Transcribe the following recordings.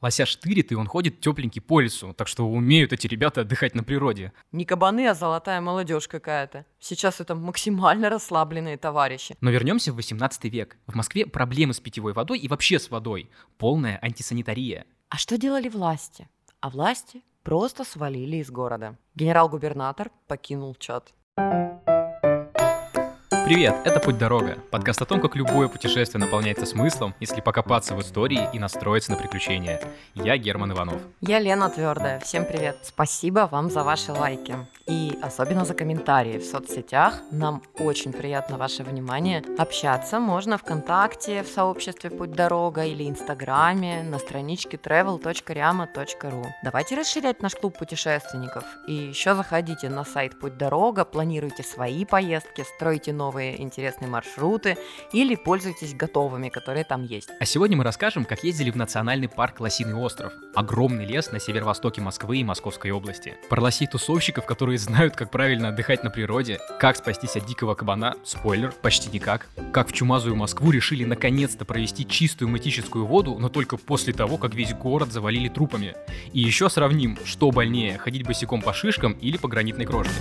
Лося штырит, и он ходит тепленький по лесу, так что умеют эти ребята отдыхать на природе. Не кабаны, а золотая молодежь какая-то. Сейчас это максимально расслабленные товарищи. Но вернемся в 18 век. В Москве проблемы с питьевой водой и вообще с водой. Полная антисанитария. А что делали власти? А власти просто свалили из города. Генерал-губернатор покинул чат. Привет, это «Путь-дорога» — подкаст о том, как любое путешествие наполняется смыслом, если покопаться в истории и настроиться на приключения. Я Герман Иванов. Я Лена Твердая. Всем привет. Спасибо вам за ваши лайки. И особенно за комментарии в соцсетях. Нам очень приятно ваше внимание. Общаться можно ВКонтакте, в сообществе «Путь-дорога» или Инстаграме, на страничке travel.riama.ru. Давайте расширять наш клуб путешественников. И еще заходите на сайт «Путь-дорога», планируйте свои поездки, стройте новые интересные маршруты или пользуйтесь готовыми, которые там есть. А сегодня мы расскажем, как ездили в национальный парк Лосиный остров. Огромный лес на северо-востоке Москвы и Московской области. Про лосей-тусовщиков, которые знают, как правильно отдыхать на природе, как спастись от дикого кабана, спойлер, почти никак, как в чумазую Москву решили наконец-то провести чистую матическую воду, но только после того, как весь город завалили трупами. И еще сравним, что больнее, ходить босиком по шишкам или по гранитной крошке.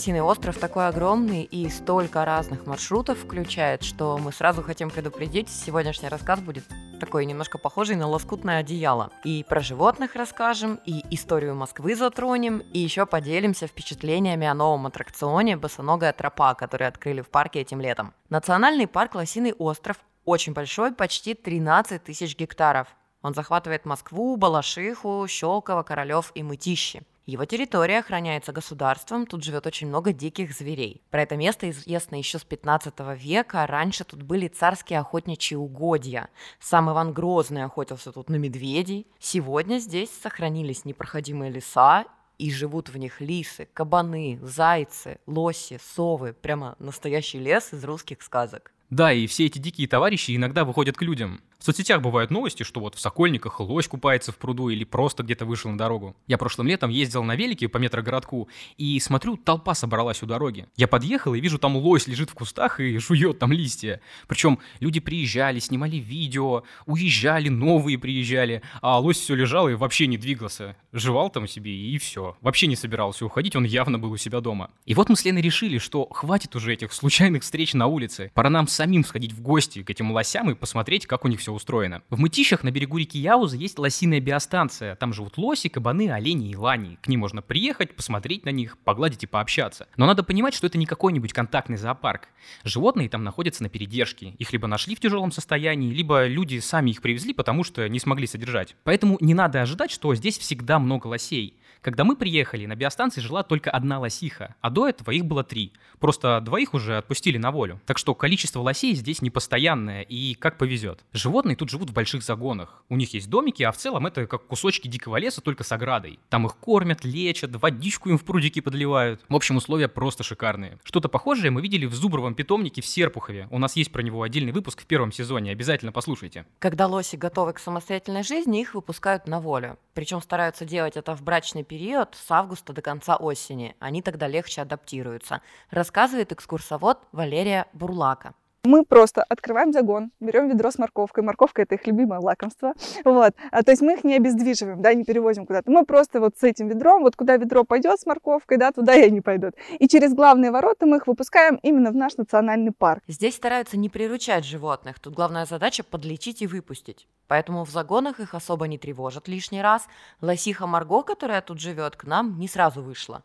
Лосиный остров такой огромный и столько разных маршрутов включает, что мы сразу хотим предупредить, сегодняшний рассказ будет такой немножко похожий на лоскутное одеяло. И про животных расскажем, и историю Москвы затронем, и еще поделимся впечатлениями о новом аттракционе «Босоногая тропа», который открыли в парке этим летом. Национальный парк Лосиный остров очень большой, почти 13 тысяч гектаров. Он захватывает Москву, Балашиху, Щелково, Королев и Мытищи. Его территория охраняется государством, тут живет очень много диких зверей. Про это место известно еще с 15 века. Раньше тут были царские охотничьи угодья. Сам Иван Грозный охотился тут на медведей. Сегодня здесь сохранились непроходимые леса и живут в них лисы, кабаны, зайцы, лоси, совы. Прямо настоящий лес из русских сказок. Да, и все эти дикие товарищи иногда выходят к людям. В соцсетях бывают новости, что вот в Сокольниках лось купается в пруду или просто где-то вышел на дорогу. Я прошлым летом ездил на велике по метрогородку и смотрю, толпа собралась у дороги. Я подъехал и вижу, там лось лежит в кустах и жует там листья. Причем люди приезжали, снимали видео, уезжали, новые приезжали, а лось все лежал и вообще не двигался. Жевал там себе и все. Вообще не собирался уходить, он явно был у себя дома. И вот мы с Леной решили, что хватит уже этих случайных встреч на улице. Пора нам самим сходить в гости к этим лосям и посмотреть, как у них все все устроено. В Мытищах на берегу реки Яуза есть лосиная биостанция. Там живут лоси, кабаны, олени и лани. К ним можно приехать, посмотреть на них, погладить и пообщаться. Но надо понимать, что это не какой-нибудь контактный зоопарк. Животные там находятся на передержке. Их либо нашли в тяжелом состоянии, либо люди сами их привезли, потому что не смогли содержать. Поэтому не надо ожидать, что здесь всегда много лосей. Когда мы приехали, на биостанции жила только одна лосиха, а до этого их было три. Просто двоих уже отпустили на волю. Так что количество лосей здесь не постоянное и как повезет. Животные тут живут в больших загонах. У них есть домики, а в целом это как кусочки дикого леса, только с оградой. Там их кормят, лечат, водичку им в прудики подливают. В общем, условия просто шикарные. Что-то похожее мы видели в Зубровом питомнике в Серпухове. У нас есть про него отдельный выпуск в первом сезоне, обязательно послушайте. Когда лоси готовы к самостоятельной жизни, их выпускают на волю. Причем стараются делать это в брачный период с августа до конца осени. Они тогда легче адаптируются, рассказывает экскурсовод Валерия Бурлака. Мы просто открываем загон, берем ведро с морковкой. Морковка – это их любимое лакомство. Вот. А, то есть мы их не обездвиживаем, да, не перевозим куда-то. Мы просто вот с этим ведром, вот куда ведро пойдет с морковкой, да, туда и они пойдут. И через главные ворота мы их выпускаем именно в наш национальный парк. Здесь стараются не приручать животных. Тут главная задача – подлечить и выпустить. Поэтому в загонах их особо не тревожат лишний раз. Лосиха Марго, которая тут живет, к нам не сразу вышла.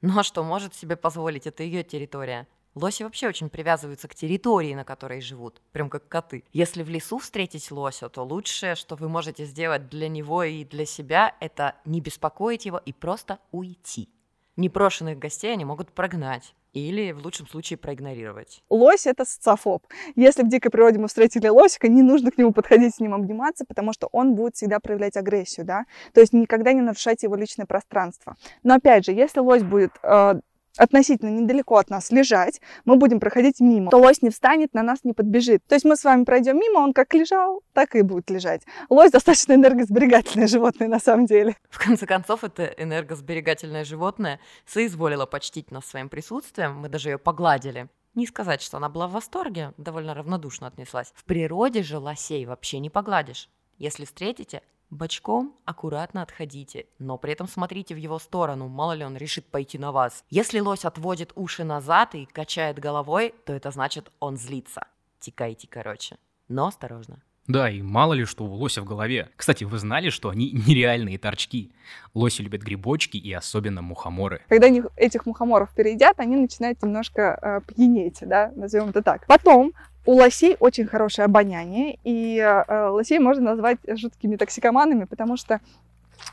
Но что может себе позволить, это ее территория. Лоси вообще очень привязываются к территории, на которой живут, прям как коты. Если в лесу встретить лося, то лучшее, что вы можете сделать для него и для себя, это не беспокоить его и просто уйти. Непрошенных гостей они могут прогнать или в лучшем случае проигнорировать. Лось — это социофоб. Если в дикой природе мы встретили лосика, не нужно к нему подходить, с ним обниматься, потому что он будет всегда проявлять агрессию, да, то есть никогда не нарушайте его личное пространство. Но опять же, если лось будет э, относительно недалеко от нас лежать, мы будем проходить мимо, то лось не встанет, на нас не подбежит. То есть мы с вами пройдем мимо, он как лежал, так и будет лежать. Лось достаточно энергосберегательное животное на самом деле. В конце концов, это энергосберегательное животное соизволило почтить нас своим присутствием, мы даже ее погладили. Не сказать, что она была в восторге, довольно равнодушно отнеслась. В природе же лосей вообще не погладишь. Если встретите, Бочком аккуратно отходите, но при этом смотрите в его сторону, мало ли он решит пойти на вас. Если лось отводит уши назад и качает головой, то это значит он злится. Текайте, короче. Но осторожно. Да, и мало ли что у лося в голове. Кстати, вы знали, что они нереальные торчки? Лоси любят грибочки и особенно мухоморы. Когда они этих мухоморов переедят, они начинают немножко э, пьянеть, да, назовем это так. Потом у лосей очень хорошее обоняние, и э, лосей можно назвать жуткими токсикоманами, потому что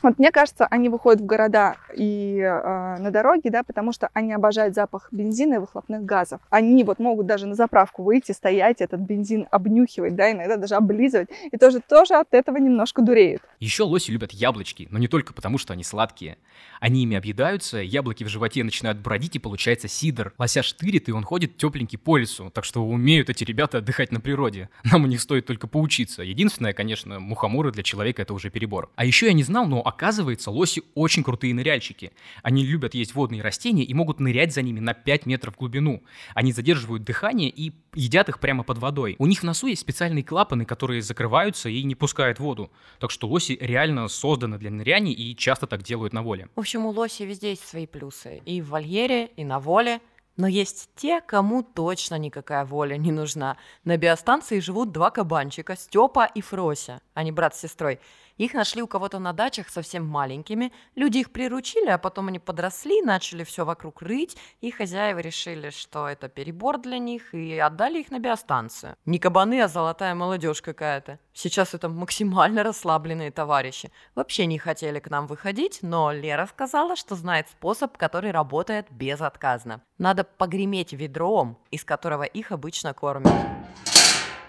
вот мне кажется, они выходят в города и э, на дороге, да, потому что они обожают запах бензина и выхлопных газов. Они вот могут даже на заправку выйти, стоять, этот бензин обнюхивать, да, иногда даже облизывать, и тоже тоже от этого немножко дуреют. Еще лоси любят яблочки, но не только потому, что они сладкие. Они ими объедаются, яблоки в животе начинают бродить, и получается сидр. Лося штырит, и он ходит тепленький по лесу, так что умеют эти ребята отдыхать на природе. Нам у них стоит только поучиться. Единственное, конечно, мухоморы для человека это уже перебор. А еще я не знал, но оказывается, лоси очень крутые ныряльщики. Они любят есть водные растения и могут нырять за ними на 5 метров в глубину. Они задерживают дыхание и едят их прямо под водой. У них в носу есть специальные клапаны, которые закрываются и не пускают воду. Так что лоси реально созданы для ныряний и часто так делают на воле. В общем, у лоси везде есть свои плюсы. И в вольере, и на воле. Но есть те, кому точно никакая воля не нужна. На биостанции живут два кабанчика, Степа и Фрося, не брат с сестрой. Их нашли у кого-то на дачах совсем маленькими. Люди их приручили, а потом они подросли, начали все вокруг рыть, и хозяева решили, что это перебор для них, и отдали их на биостанцию. Не кабаны, а золотая молодежь какая-то. Сейчас это максимально расслабленные товарищи. Вообще не хотели к нам выходить, но Лера сказала, что знает способ, который работает безотказно. Надо погреметь ведром, из которого их обычно кормят.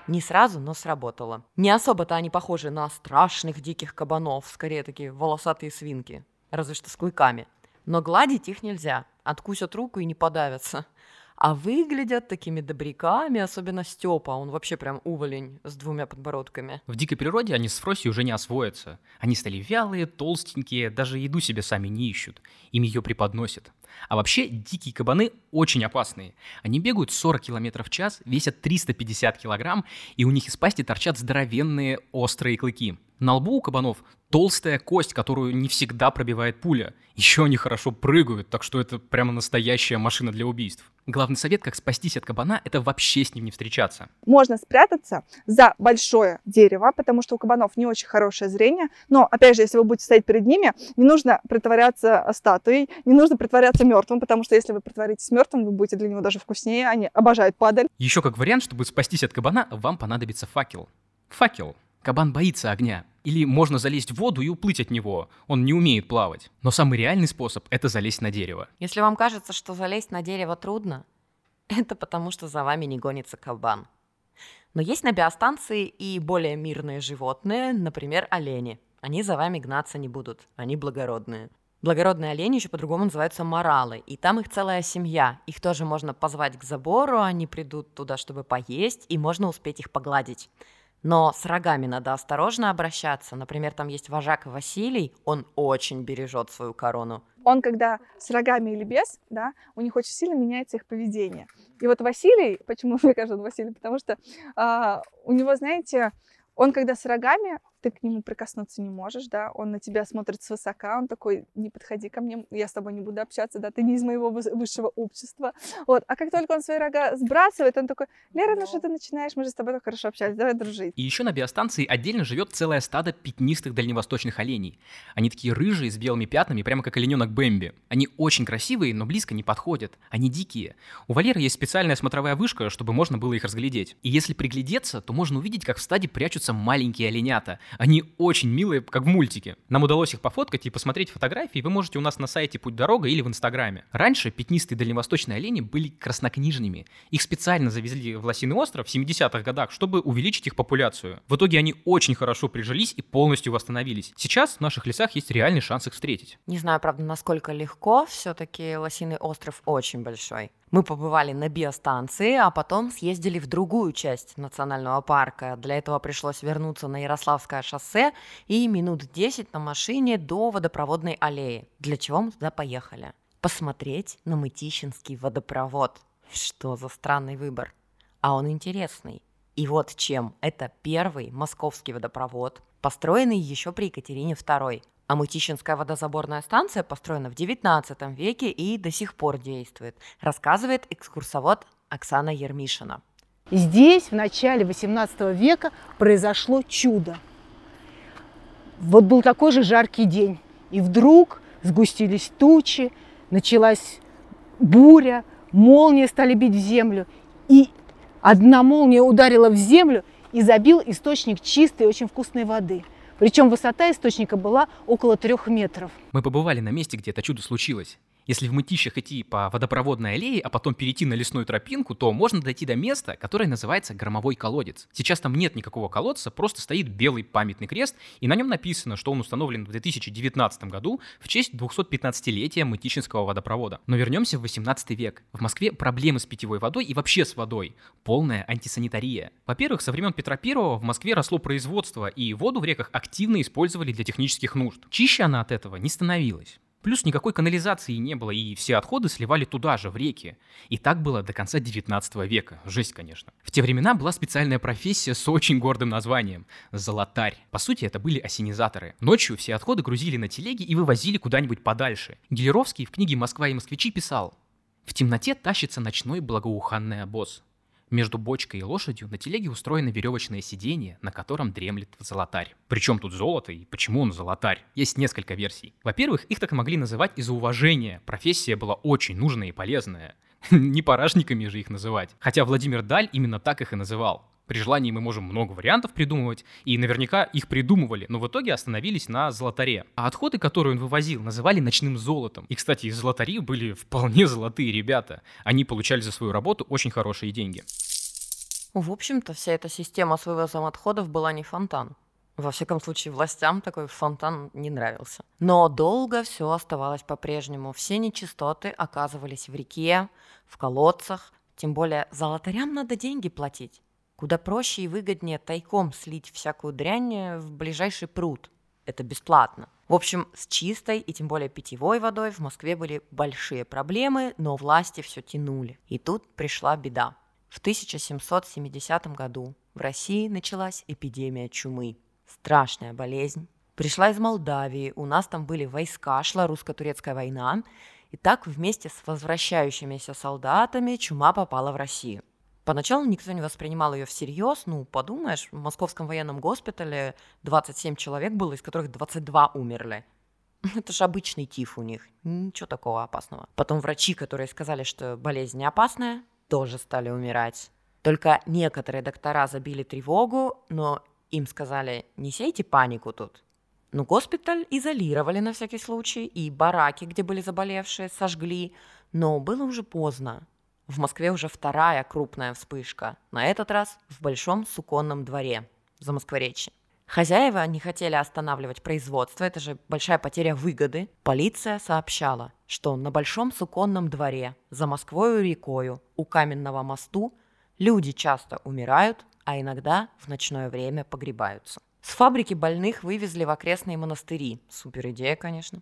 Не сразу, но сработало. Не особо-то они похожи на страшных диких кабанов, скорее такие волосатые свинки, разве что с клыками. Но гладить их нельзя, откусят руку и не подавятся. А выглядят такими добряками, особенно Степа, он вообще прям уволень с двумя подбородками. В дикой природе они с Фроси уже не освоятся. Они стали вялые, толстенькие, даже еду себе сами не ищут. Им ее преподносят. А вообще, дикие кабаны очень опасные. Они бегают 40 км в час, весят 350 килограмм, и у них из пасти торчат здоровенные острые клыки. На лбу у кабанов толстая кость, которую не всегда пробивает пуля. Еще они хорошо прыгают, так что это прямо настоящая машина для убийств. Главный совет, как спастись от кабана, это вообще с ним не встречаться. Можно спрятаться за большое дерево, потому что у кабанов не очень хорошее зрение. Но, опять же, если вы будете стоять перед ними, не нужно притворяться статуей, не нужно притворяться мертвым, потому что если вы притворитесь мертвым, вы будете для него даже вкуснее. Они обожают падаль. Еще как вариант, чтобы спастись от кабана, вам понадобится факел. Факел. Кабан боится огня. Или можно залезть в воду и уплыть от него. Он не умеет плавать. Но самый реальный способ – это залезть на дерево. Если вам кажется, что залезть на дерево трудно, это потому, что за вами не гонится кабан. Но есть на биостанции и более мирные животные, например, олени. Они за вами гнаться не будут, они благородные. Благородные олени еще по-другому называются моралы, и там их целая семья. Их тоже можно позвать к забору, они придут туда, чтобы поесть, и можно успеть их погладить. Но с рогами надо осторожно обращаться. Например, там есть вожак Василий, он очень бережет свою корону. Он, когда с рогами или без, да, у них очень сильно меняется их поведение. И вот Василий, почему мне кажется, он Василий, потому что а, у него, знаете, он когда с рогами, ты к нему прикоснуться не можешь, да, он на тебя смотрит свысока, он такой, не подходи ко мне, я с тобой не буду общаться, да, ты не из моего высшего общества, вот, а как только он свои рога сбрасывает, он такой, Лера, ну что ты начинаешь, мы же с тобой так хорошо общались, давай дружить. И еще на биостанции отдельно живет целое стадо пятнистых дальневосточных оленей. Они такие рыжие, с белыми пятнами, прямо как олененок Бэмби. Они очень красивые, но близко не подходят. Они дикие. У Валеры есть специальная смотровая вышка, чтобы можно было их разглядеть. И если приглядеться, то можно увидеть, как в стаде прячутся маленькие оленята. Они очень милые, как в мультике. Нам удалось их пофоткать и посмотреть фотографии вы можете у нас на сайте Путь Дорога или в Инстаграме. Раньше пятнистые дальневосточные олени были краснокнижными. Их специально завезли в Лосиный остров в 70-х годах, чтобы увеличить их популяцию. В итоге они очень хорошо прижились и полностью восстановились. Сейчас в наших лесах есть реальный шанс их встретить. Не знаю, правда, насколько легко, все-таки Лосиный остров очень большой. Мы побывали на биостанции, а потом съездили в другую часть национального парка. Для этого пришлось вернуться на Ярославское шоссе и минут 10 на машине до водопроводной аллеи. Для чего мы туда поехали? Посмотреть на Мытищинский водопровод. Что за странный выбор? А он интересный. И вот чем. Это первый московский водопровод, построенный еще при Екатерине II. А Мытищинская водозаборная станция построена в XIX веке и до сих пор действует, рассказывает экскурсовод Оксана Ермишина. Здесь в начале XVIII века произошло чудо. Вот был такой же жаркий день, и вдруг сгустились тучи, началась буря, молнии стали бить в землю, и одна молния ударила в землю и забил источник чистой, очень вкусной воды. Причем высота источника была около трех метров. Мы побывали на месте, где это чудо случилось. Если в мытищах идти по водопроводной аллее, а потом перейти на лесную тропинку, то можно дойти до места, которое называется Громовой колодец. Сейчас там нет никакого колодца, просто стоит белый памятный крест, и на нем написано, что он установлен в 2019 году в честь 215-летия Мытищинского водопровода. Но вернемся в 18 век. В Москве проблемы с питьевой водой и вообще с водой. Полная антисанитария. Во-первых, со времен Петра I в Москве росло производство, и воду в реках активно использовали для технических нужд. Чище она от этого не становилась. Плюс никакой канализации не было, и все отходы сливали туда же, в реки. И так было до конца 19 века. Жесть, конечно. В те времена была специальная профессия с очень гордым названием – золотарь. По сути, это были осенизаторы. Ночью все отходы грузили на телеги и вывозили куда-нибудь подальше. Гелеровский в книге «Москва и москвичи» писал «В темноте тащится ночной благоуханный обоз. Между бочкой и лошадью на телеге устроено веревочное сиденье, на котором дремлет золотарь. Причем тут золото и почему он золотарь? Есть несколько версий. Во-первых, их так могли называть из-за уважения. Профессия была очень нужная и полезная. Не парашниками же их называть. Хотя Владимир Даль именно так их и называл. При желании мы можем много вариантов придумывать, и наверняка их придумывали, но в итоге остановились на золотаре. А отходы, которые он вывозил, называли ночным золотом. И, кстати, из золотари были вполне золотые ребята. Они получали за свою работу очень хорошие деньги. В общем-то, вся эта система с вывозом отходов была не фонтан. Во всяком случае, властям такой фонтан не нравился. Но долго все оставалось по-прежнему. Все нечистоты оказывались в реке, в колодцах. Тем более золотарям надо деньги платить. Куда проще и выгоднее тайком слить всякую дрянь в ближайший пруд. Это бесплатно. В общем, с чистой и тем более питьевой водой в Москве были большие проблемы, но власти все тянули. И тут пришла беда. В 1770 году в России началась эпидемия чумы. Страшная болезнь. Пришла из Молдавии, у нас там были войска, шла русско-турецкая война. И так вместе с возвращающимися солдатами чума попала в Россию. Поначалу никто не воспринимал ее всерьез. Ну, подумаешь, в Московском военном госпитале 27 человек было, из которых 22 умерли. Это же обычный тиф у них, ничего такого опасного. Потом врачи, которые сказали, что болезнь не опасная, тоже стали умирать. Только некоторые доктора забили тревогу, но им сказали, не сейте панику тут. Но госпиталь изолировали на всякий случай, и бараки, где были заболевшие, сожгли, но было уже поздно. В Москве уже вторая крупная вспышка, на этот раз в Большом Суконном дворе, за Москворечье. Хозяева не хотели останавливать производство, это же большая потеря выгоды. Полиция сообщала, что на Большом Суконном дворе, за Москвою рекою, у каменного мосту люди часто умирают, а иногда в ночное время погребаются. С фабрики больных вывезли в окрестные монастыри. Супер идея, конечно.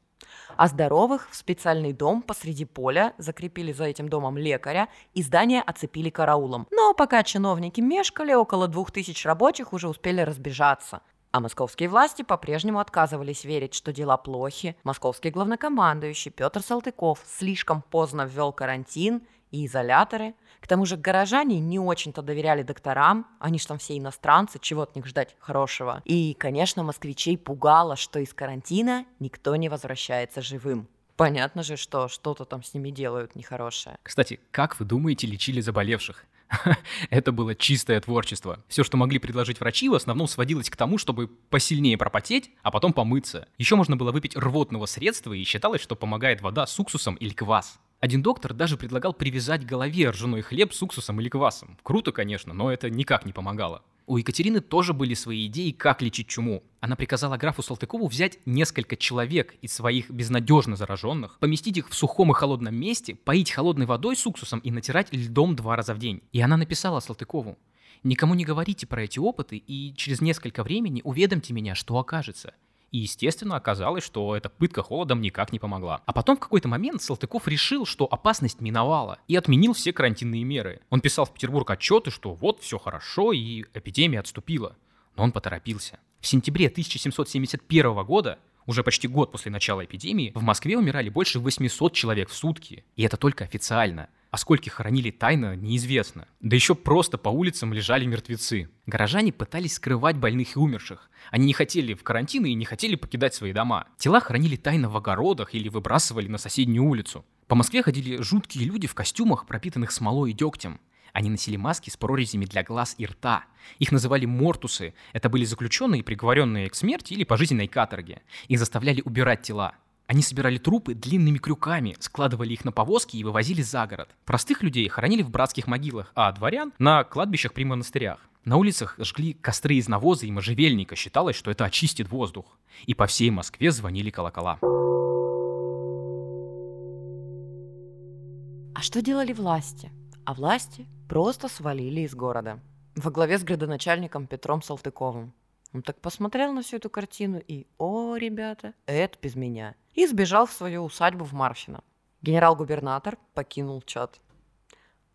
А здоровых в специальный дом посреди поля закрепили за этим домом лекаря и здание оцепили караулом. Но пока чиновники мешкали, около двух тысяч рабочих уже успели разбежаться. А московские власти по-прежнему отказывались верить, что дела плохи. Московский главнокомандующий Петр Салтыков слишком поздно ввел карантин и изоляторы – к тому же горожане не очень-то доверяли докторам, они же там все иностранцы, чего от них ждать хорошего. И, конечно, москвичей пугало, что из карантина никто не возвращается живым. Понятно же, что что-то там с ними делают нехорошее. Кстати, как вы думаете, лечили заболевших? Это было чистое творчество. Все, что могли предложить врачи, в основном сводилось к тому, чтобы посильнее пропотеть, а потом помыться. Еще можно было выпить рвотного средства, и считалось, что помогает вода с уксусом или квас. Один доктор даже предлагал привязать голове ржаной хлеб с уксусом или квасом. Круто, конечно, но это никак не помогало. У Екатерины тоже были свои идеи, как лечить чуму. Она приказала графу Салтыкову взять несколько человек из своих безнадежно зараженных, поместить их в сухом и холодном месте, поить холодной водой с уксусом и натирать льдом два раза в день. И она написала Салтыкову, «Никому не говорите про эти опыты и через несколько времени уведомьте меня, что окажется. И, естественно, оказалось, что эта пытка холодом никак не помогла. А потом в какой-то момент Салтыков решил, что опасность миновала и отменил все карантинные меры. Он писал в Петербург отчеты, что вот все хорошо и эпидемия отступила. Но он поторопился. В сентябре 1771 года уже почти год после начала эпидемии в Москве умирали больше 800 человек в сутки. И это только официально. А сколько хоронили тайно, неизвестно. Да еще просто по улицам лежали мертвецы. Горожане пытались скрывать больных и умерших. Они не хотели в карантин и не хотели покидать свои дома. Тела хоронили тайно в огородах или выбрасывали на соседнюю улицу. По Москве ходили жуткие люди в костюмах, пропитанных смолой и дегтем. Они носили маски с прорезями для глаз и рта. Их называли мортусы. Это были заключенные, приговоренные к смерти или пожизненной каторге. Их заставляли убирать тела. Они собирали трупы длинными крюками, складывали их на повозки и вывозили за город. Простых людей хоронили в братских могилах, а дворян — на кладбищах при монастырях. На улицах жгли костры из навоза и можжевельника, считалось, что это очистит воздух. И по всей Москве звонили колокола. А что делали власти? А власти просто свалили из города. Во главе с градоначальником Петром Салтыковым. Он так посмотрел на всю эту картину и, о, ребята, это без меня. И сбежал в свою усадьбу в Марфино. Генерал-губернатор покинул чат.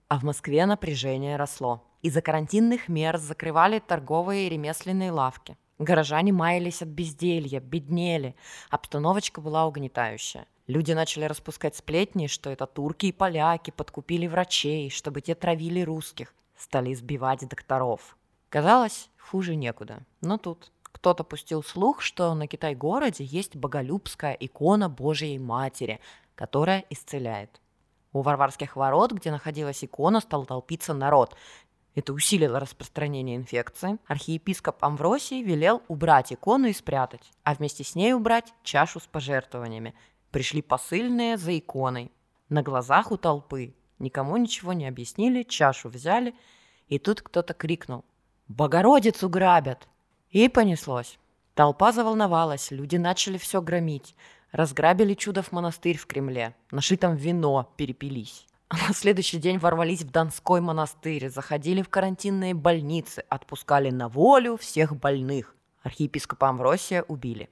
А в Москве напряжение росло. Из-за карантинных мер закрывали торговые и ремесленные лавки. Горожане маялись от безделья, беднели. Обстановочка была угнетающая. Люди начали распускать сплетни, что это турки и поляки подкупили врачей, чтобы те травили русских. Стали избивать докторов. Казалось, хуже некуда. Но тут кто-то пустил слух, что на Китай-городе есть боголюбская икона Божьей Матери, которая исцеляет. У Варварских ворот, где находилась икона, стал толпиться народ. Это усилило распространение инфекции. Архиепископ Амвросий велел убрать икону и спрятать, а вместе с ней убрать чашу с пожертвованиями, Пришли посыльные за иконой. На глазах у толпы. Никому ничего не объяснили, чашу взяли. И тут кто-то крикнул «Богородицу грабят!» И понеслось. Толпа заволновалась, люди начали все громить. Разграбили чудов монастырь в Кремле. Нашли там вино, перепились. А на следующий день ворвались в Донской монастырь, заходили в карантинные больницы, отпускали на волю всех больных. Архиепископа Амвросия убили.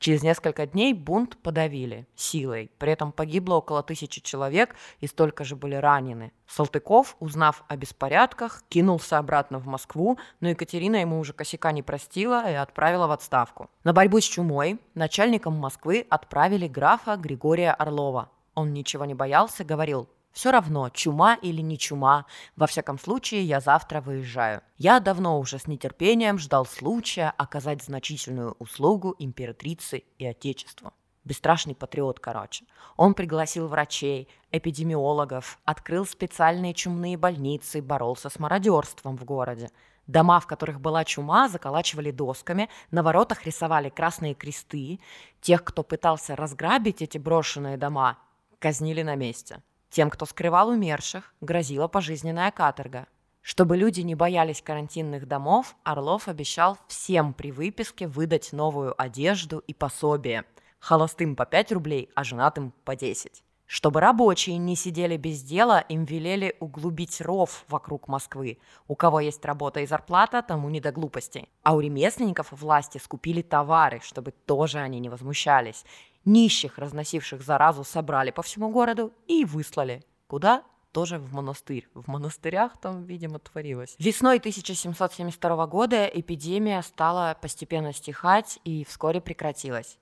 Через несколько дней бунт подавили силой. При этом погибло около тысячи человек и столько же были ранены. Салтыков, узнав о беспорядках, кинулся обратно в Москву, но Екатерина ему уже косяка не простила и отправила в отставку. На борьбу с чумой начальником Москвы отправили графа Григория Орлова. Он ничего не боялся, говорил все равно, чума или не чума, во всяком случае, я завтра выезжаю. Я давно уже с нетерпением ждал случая оказать значительную услугу императрице и отечеству. Бесстрашный патриот, короче. Он пригласил врачей, эпидемиологов, открыл специальные чумные больницы, боролся с мародерством в городе. Дома, в которых была чума, заколачивали досками, на воротах рисовали красные кресты. Тех, кто пытался разграбить эти брошенные дома, казнили на месте. Тем, кто скрывал умерших, грозила пожизненная каторга. Чтобы люди не боялись карантинных домов, Орлов обещал всем при выписке выдать новую одежду и пособие. Холостым по 5 рублей, а женатым по 10. Чтобы рабочие не сидели без дела, им велели углубить ров вокруг Москвы. У кого есть работа и зарплата, тому не до глупостей. А у ремесленников власти скупили товары, чтобы тоже они не возмущались. Нищих, разносивших заразу, собрали по всему городу и выслали. Куда? Тоже в монастырь. В монастырях там, видимо, творилось. Весной 1772 года эпидемия стала постепенно стихать и вскоре прекратилась.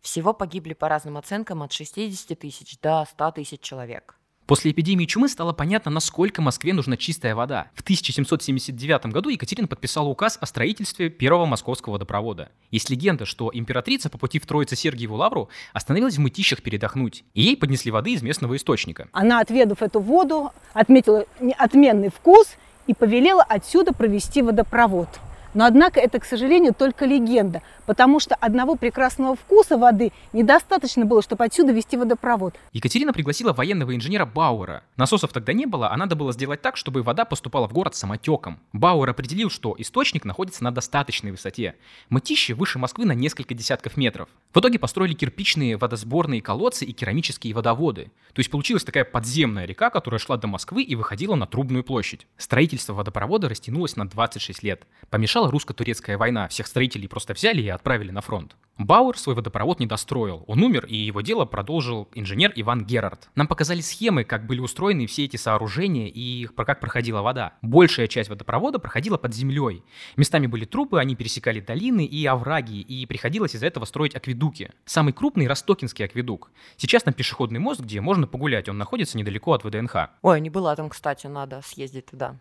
Всего погибли по разным оценкам от 60 тысяч до 100 тысяч человек. После эпидемии чумы стало понятно, насколько Москве нужна чистая вода. В 1779 году Екатерина подписала указ о строительстве первого московского водопровода. Есть легенда, что императрица по пути в Троице-Сергиеву лавру остановилась в мытищах передохнуть, и ей поднесли воды из местного источника. Она, отведав эту воду, отметила отменный вкус и повелела отсюда провести водопровод. Но, однако, это, к сожалению, только легенда, потому что одного прекрасного вкуса воды недостаточно было, чтобы отсюда вести водопровод. Екатерина пригласила военного инженера Бауэра. Насосов тогда не было, а надо было сделать так, чтобы вода поступала в город самотеком. Бауэр определил, что источник находится на достаточной высоте. Мытище выше Москвы на несколько десятков метров. В итоге построили кирпичные водосборные колодцы и керамические водоводы. То есть получилась такая подземная река, которая шла до Москвы и выходила на Трубную площадь. Строительство водопровода растянулось на 26 лет. Помешало Начала русско-турецкая война, всех строителей просто взяли и отправили на фронт. Бауэр свой водопровод не достроил. Он умер, и его дело продолжил инженер Иван Герард. Нам показали схемы, как были устроены все эти сооружения и как проходила вода. Большая часть водопровода проходила под землей. Местами были трубы, они пересекали долины и овраги, и приходилось из-за этого строить акведуки. Самый крупный – Ростокинский акведук. Сейчас там пешеходный мост, где можно погулять, он находится недалеко от ВДНХ. Ой, не была там, кстати, надо съездить туда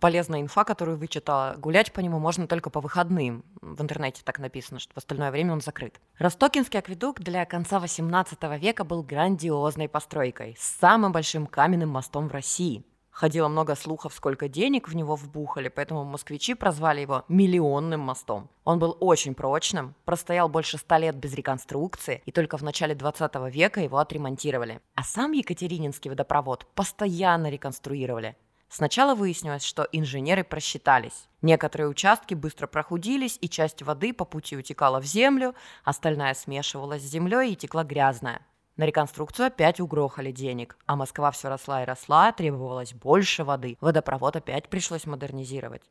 полезная инфа, которую вычитала. Гулять по нему можно только по выходным. В интернете так написано, что в остальное время он закрыт. Ростокинский акведук для конца 18 века был грандиозной постройкой, с самым большим каменным мостом в России. Ходило много слухов, сколько денег в него вбухали, поэтому москвичи прозвали его «миллионным мостом». Он был очень прочным, простоял больше ста лет без реконструкции, и только в начале 20 века его отремонтировали. А сам Екатерининский водопровод постоянно реконструировали. Сначала выяснилось, что инженеры просчитались. Некоторые участки быстро прохудились, и часть воды по пути утекала в землю, остальная смешивалась с землей и текла грязная. На реконструкцию опять угрохали денег, а Москва все росла и росла, требовалось больше воды. Водопровод опять пришлось модернизировать.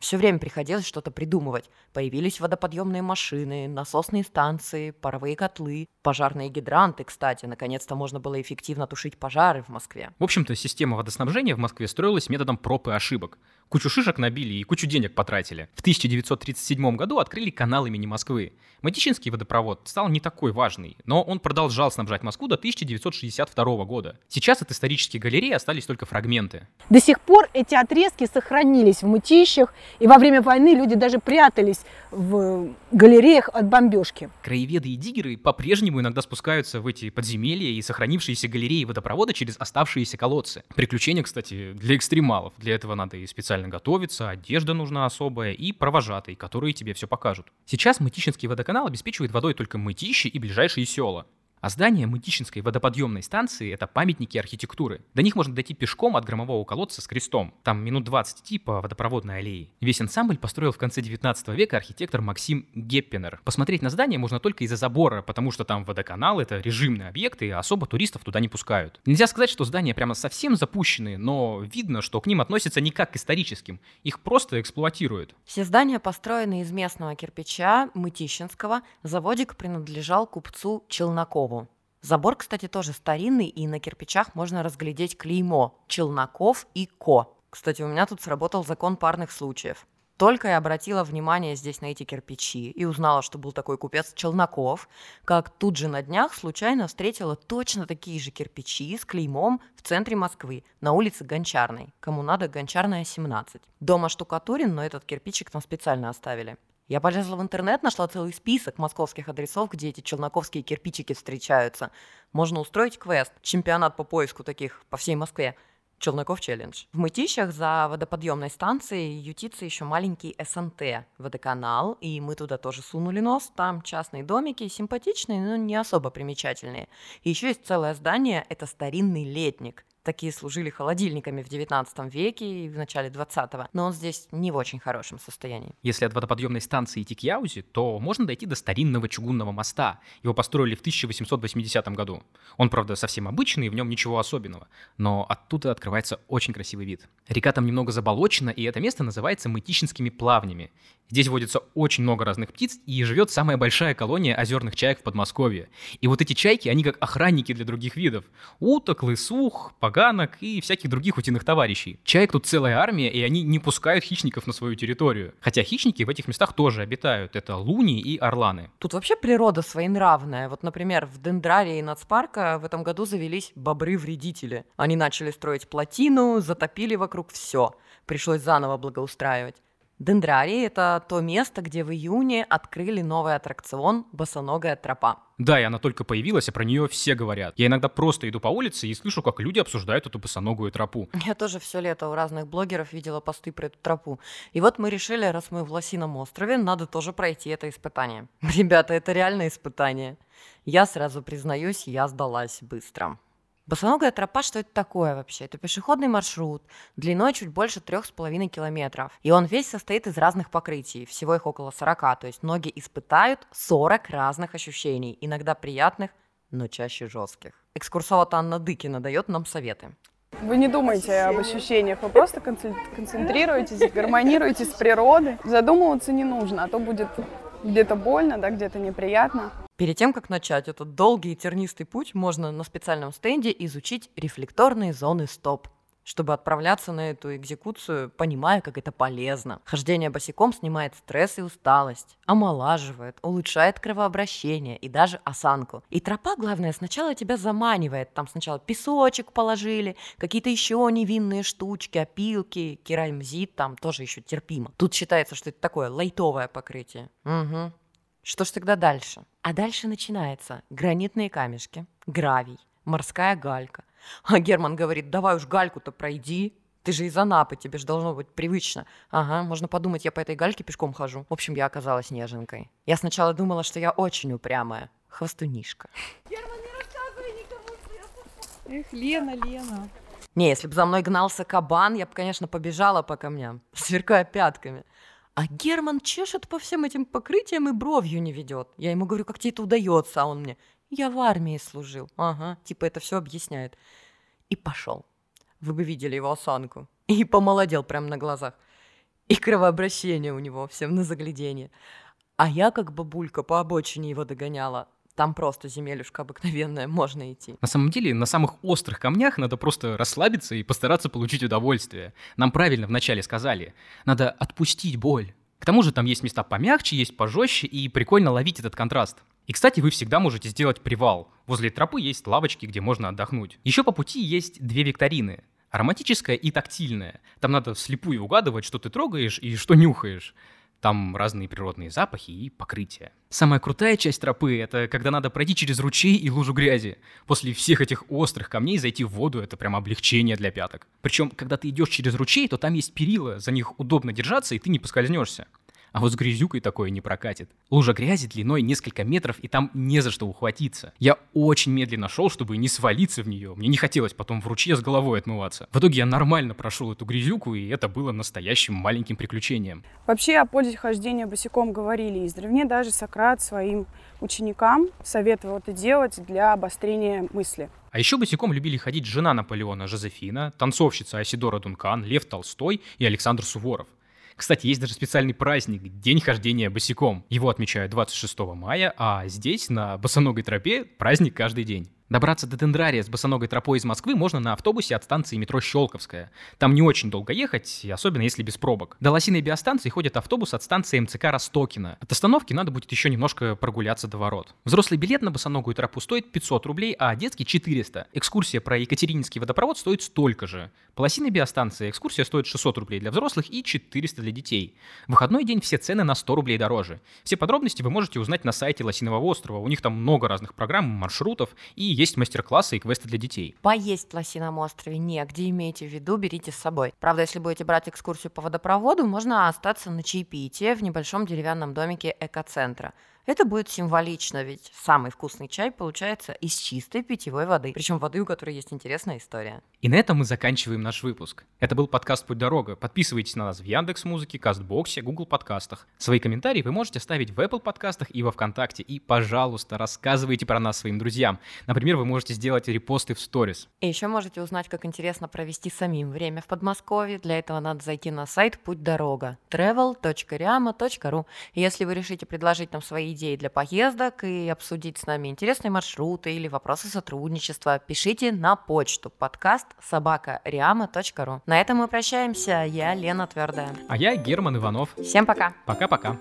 Все время приходилось что-то придумывать. Появились водоподъемные машины, насосные станции, паровые котлы, пожарные гидранты, кстати. Наконец-то можно было эффективно тушить пожары в Москве. В общем-то, система водоснабжения в Москве строилась методом проб и ошибок. Кучу шишек набили и кучу денег потратили. В 1937 году открыли канал имени Москвы. Матичинский водопровод стал не такой важный, но он продолжал снабжать Москву до 1962 года. Сейчас от исторической галереи остались только фрагменты. До сих пор эти отрезки сохранились в мытищах, и во время войны люди даже прятались в галереях от бомбежки. Краеведы и диггеры по-прежнему иногда спускаются в эти подземелья и сохранившиеся галереи водопровода через оставшиеся колодцы. Приключения, кстати, для экстремалов. Для этого надо и специально готовиться, одежда нужна особая и провожатый, которые тебе все покажут. Сейчас Мытищинский водоканал обеспечивает водой только Мытищи и ближайшие села. А здание Мытищинской водоподъемной станции – это памятники архитектуры. До них можно дойти пешком от громового колодца с крестом. Там минут 20 идти по водопроводной аллее. Весь ансамбль построил в конце 19 века архитектор Максим Геппинер. Посмотреть на здание можно только из-за забора, потому что там водоканал – это режимный объект, и особо туристов туда не пускают. Нельзя сказать, что здания прямо совсем запущенные, но видно, что к ним относятся не как к историческим. Их просто эксплуатируют. Все здания построены из местного кирпича Мытищинского. Заводик принадлежал купцу Челнокову. Забор, кстати, тоже старинный, и на кирпичах можно разглядеть клеймо «Челноков» и «Ко». Кстати, у меня тут сработал закон парных случаев. Только я обратила внимание здесь на эти кирпичи и узнала, что был такой купец Челноков, как тут же на днях случайно встретила точно такие же кирпичи с клеймом в центре Москвы, на улице Гончарной. Кому надо, Гончарная, 17. Дома штукатурен, но этот кирпичик там специально оставили. Я полезла в интернет, нашла целый список московских адресов, где эти челноковские кирпичики встречаются. Можно устроить квест, чемпионат по поиску таких по всей Москве. Челноков челлендж. В Мытищах за водоподъемной станцией ютится еще маленький СНТ, водоканал, и мы туда тоже сунули нос. Там частные домики, симпатичные, но не особо примечательные. И еще есть целое здание, это старинный летник такие служили холодильниками в 19 веке и в начале 20-го, но он здесь не в очень хорошем состоянии. Если от водоподъемной станции идти к Яузе, то можно дойти до старинного чугунного моста. Его построили в 1880 году. Он, правда, совсем обычный, в нем ничего особенного, но оттуда открывается очень красивый вид. Река там немного заболочена, и это место называется Мытищинскими плавнями. Здесь водится очень много разных птиц, и живет самая большая колония озерных чаек в Подмосковье. И вот эти чайки, они как охранники для других видов. Уток, лысух, поганок и всяких других утиных товарищей. Чаек тут целая армия, и они не пускают хищников на свою территорию. Хотя хищники в этих местах тоже обитают. Это луни и орланы. Тут вообще природа своенравная. Вот, например, в дендрарии нацпарка в этом году завелись бобры-вредители. Они начали строить плотину, затопили вокруг все. Пришлось заново благоустраивать. Дендрарий – это то место, где в июне открыли новый аттракцион «Босоногая тропа». Да, и она только появилась, а про нее все говорят. Я иногда просто иду по улице и слышу, как люди обсуждают эту босоногую тропу. Я тоже все лето у разных блогеров видела посты про эту тропу. И вот мы решили, раз мы в Лосином острове, надо тоже пройти это испытание. Ребята, это реальное испытание. Я сразу признаюсь, я сдалась быстро. Босоногая тропа, что это такое вообще? Это пешеходный маршрут длиной чуть больше трех с половиной километров. И он весь состоит из разных покрытий, всего их около 40. То есть ноги испытают 40 разных ощущений, иногда приятных, но чаще жестких. Экскурсовод Анна Дыкина дает нам советы. Вы не думаете об ощущениях, вы просто концентрируетесь, гармонируете с природой. Задумываться не нужно, а то будет где-то больно, да, где-то неприятно. Перед тем, как начать этот долгий и тернистый путь, можно на специальном стенде изучить рефлекторные зоны стоп чтобы отправляться на эту экзекуцию, понимая, как это полезно. Хождение босиком снимает стресс и усталость, омолаживает, улучшает кровообращение и даже осанку. И тропа, главное, сначала тебя заманивает. Там сначала песочек положили, какие-то еще невинные штучки, опилки, керамзит, там тоже еще терпимо. Тут считается, что это такое лайтовое покрытие. Угу. Что ж тогда дальше? А дальше начинается гранитные камешки, гравий, морская галька, а Герман говорит, давай уж гальку-то пройди. Ты же из Анапы, тебе же должно быть привычно. Ага, можно подумать, я по этой гальке пешком хожу. В общем, я оказалась неженкой. Я сначала думала, что я очень упрямая. Хвостунишка. Герман, не рассказывай никому, Эх, Лена, Лена. Не, если бы за мной гнался кабан, я бы, конечно, побежала по камням, сверкая пятками. А Герман чешет по всем этим покрытиям и бровью не ведет. Я ему говорю, как тебе это удается, а он мне, я в армии служил. Ага, типа это все объясняет. И пошел. Вы бы видели его осанку. И помолодел прямо на глазах. И кровообращение у него всем на заглядение. А я, как бабулька, по обочине его догоняла. Там просто земелюшка обыкновенная, можно идти. На самом деле, на самых острых камнях надо просто расслабиться и постараться получить удовольствие. Нам правильно вначале сказали. Надо отпустить боль. К тому же там есть места помягче, есть пожестче, и прикольно ловить этот контраст. И, кстати, вы всегда можете сделать привал. Возле тропы есть лавочки, где можно отдохнуть. Еще по пути есть две викторины. Ароматическая и тактильная. Там надо вслепую угадывать, что ты трогаешь и что нюхаешь. Там разные природные запахи и покрытия. Самая крутая часть тропы — это когда надо пройти через ручей и лужу грязи. После всех этих острых камней зайти в воду — это прям облегчение для пяток. Причем, когда ты идешь через ручей, то там есть перила, за них удобно держаться, и ты не поскользнешься. А вот с грязюкой такое не прокатит. Лужа грязи длиной несколько метров, и там не за что ухватиться. Я очень медленно шел, чтобы не свалиться в нее. Мне не хотелось потом в ручье с головой отмываться. В итоге я нормально прошел эту грязюку, и это было настоящим маленьким приключением. Вообще о пользе хождения босиком говорили издревне. Даже Сократ своим ученикам советовал это делать для обострения мысли. А еще босиком любили ходить жена Наполеона Жозефина, танцовщица Асидора Дункан, Лев Толстой и Александр Суворов. Кстати, есть даже специальный праздник – День хождения босиком. Его отмечают 26 мая, а здесь, на босоногой тропе, праздник каждый день. Добраться до Дендрария с босоногой тропой из Москвы можно на автобусе от станции метро Щелковская. Там не очень долго ехать, особенно если без пробок. До Лосиной биостанции ходит автобус от станции МЦК Ростокина. От остановки надо будет еще немножко прогуляться до ворот. Взрослый билет на босоногую тропу стоит 500 рублей, а детский 400. Экскурсия про Екатерининский водопровод стоит столько же. По Лосиной биостанции экскурсия стоит 600 рублей для взрослых и 400 для детей. В выходной день все цены на 100 рублей дороже. Все подробности вы можете узнать на сайте Лосиного острова. У них там много разных программ, маршрутов и есть мастер-классы и квесты для детей. Поесть в Лосином острове негде, имейте в виду, берите с собой. Правда, если будете брать экскурсию по водопроводу, можно остаться на чаепитие в небольшом деревянном домике экоцентра. Это будет символично, ведь самый вкусный чай получается из чистой питьевой воды, причем воды, у которой есть интересная история. И на этом мы заканчиваем наш выпуск. Это был подкаст «Путь дорога». Подписывайтесь на нас в Яндекс Музыке, Кастбоксе, Google подкастах. Свои комментарии вы можете оставить в Apple подкастах и во Вконтакте. И, пожалуйста, рассказывайте про нас своим друзьям. Например, вы можете сделать репосты в сторис. И еще можете узнать, как интересно провести самим время в Подмосковье. Для этого надо зайти на сайт «Путь дорога» travel.riama.ru. Если вы решите предложить нам свои идеи для поездок и обсудить с нами интересные маршруты или вопросы сотрудничества, пишите на почту подкаст собакариама.ру. На этом мы прощаемся. Я Лена Твердая. А я Герман Иванов. Всем пока. Пока-пока.